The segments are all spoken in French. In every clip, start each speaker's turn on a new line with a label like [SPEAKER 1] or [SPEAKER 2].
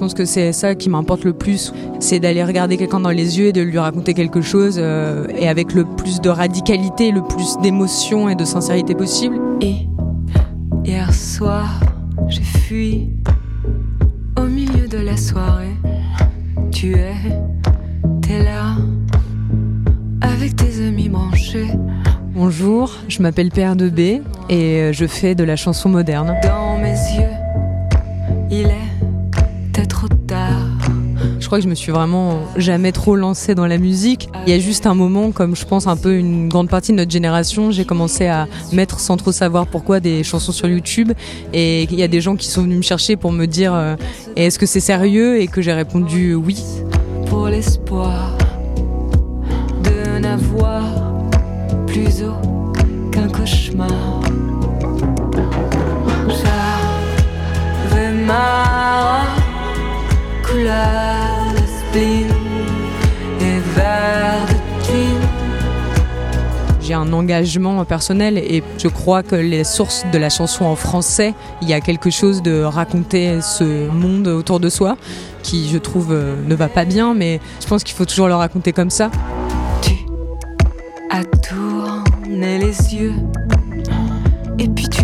[SPEAKER 1] pense que c'est ça qui m'importe le plus, c'est d'aller regarder quelqu'un dans les yeux et de lui raconter quelque chose, euh, et avec le plus de radicalité, le plus d'émotion et de sincérité possible.
[SPEAKER 2] Et hier soir, j'ai fui au milieu de la soirée. Tu es, t'es là, avec tes amis branchés.
[SPEAKER 1] Bonjour, je m'appelle Père de B et euh, je fais de la chanson moderne.
[SPEAKER 2] Dans mes yeux, il est.
[SPEAKER 1] Je crois que je me suis vraiment jamais trop lancée dans la musique. Il y a juste un moment, comme je pense un peu une grande partie de notre génération, j'ai commencé à mettre sans trop savoir pourquoi des chansons sur YouTube. Et il y a des gens qui sont venus me chercher pour me dire euh, est-ce que c'est sérieux? Et que j'ai répondu oui.
[SPEAKER 2] Pour l'espoir de n'avoir plus haut qu'un cauchemar.
[SPEAKER 1] J'ai un engagement personnel et je crois que les sources de la chanson en français, il y a quelque chose de raconter ce monde autour de soi qui, je trouve, euh, ne va pas bien, mais je pense qu'il faut toujours le raconter comme ça.
[SPEAKER 2] Tu as tourné les yeux et puis tu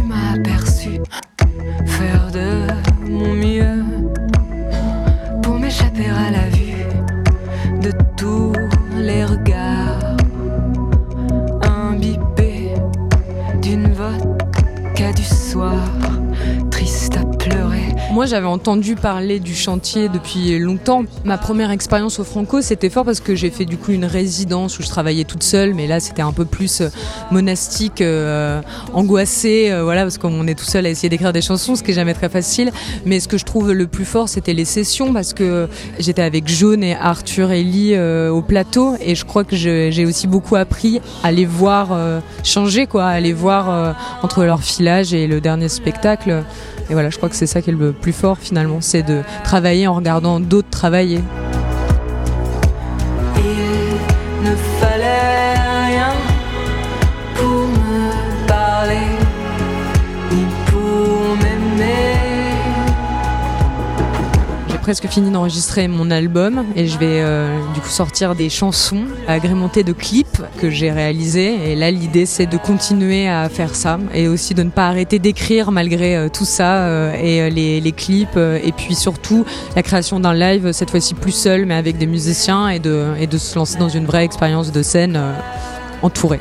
[SPEAKER 2] de tous les regards imbibés d'une vodka du soir, triste à.
[SPEAKER 1] Moi, j'avais entendu parler du chantier depuis longtemps. Ma première expérience au Franco, c'était fort parce que j'ai fait du coup une résidence où je travaillais toute seule, mais là, c'était un peu plus euh, monastique, euh, angoissé, euh, voilà, parce qu'on est tout seul à essayer d'écrire des chansons, ce qui est jamais très facile. Mais ce que je trouve le plus fort, c'était les sessions parce que j'étais avec Jaune et Arthur et Lee euh, au plateau, et je crois que j'ai aussi beaucoup appris à les voir changer, quoi, à les voir entre leur filage et le dernier spectacle. Et voilà, je crois que c'est ça qui est le plus fort finalement, c'est de travailler en regardant d'autres travailler. Presque fini d'enregistrer mon album et je vais euh, du coup sortir des chansons agrémentées de clips que j'ai réalisés. Et là, l'idée, c'est de continuer à faire ça et aussi de ne pas arrêter d'écrire malgré euh, tout ça euh, et les, clips. et puis surtout, la création d'un live, cette fois-ci plus seul, mais avec des musiciens et de, et de se lancer dans une vraie expérience de scène entourée.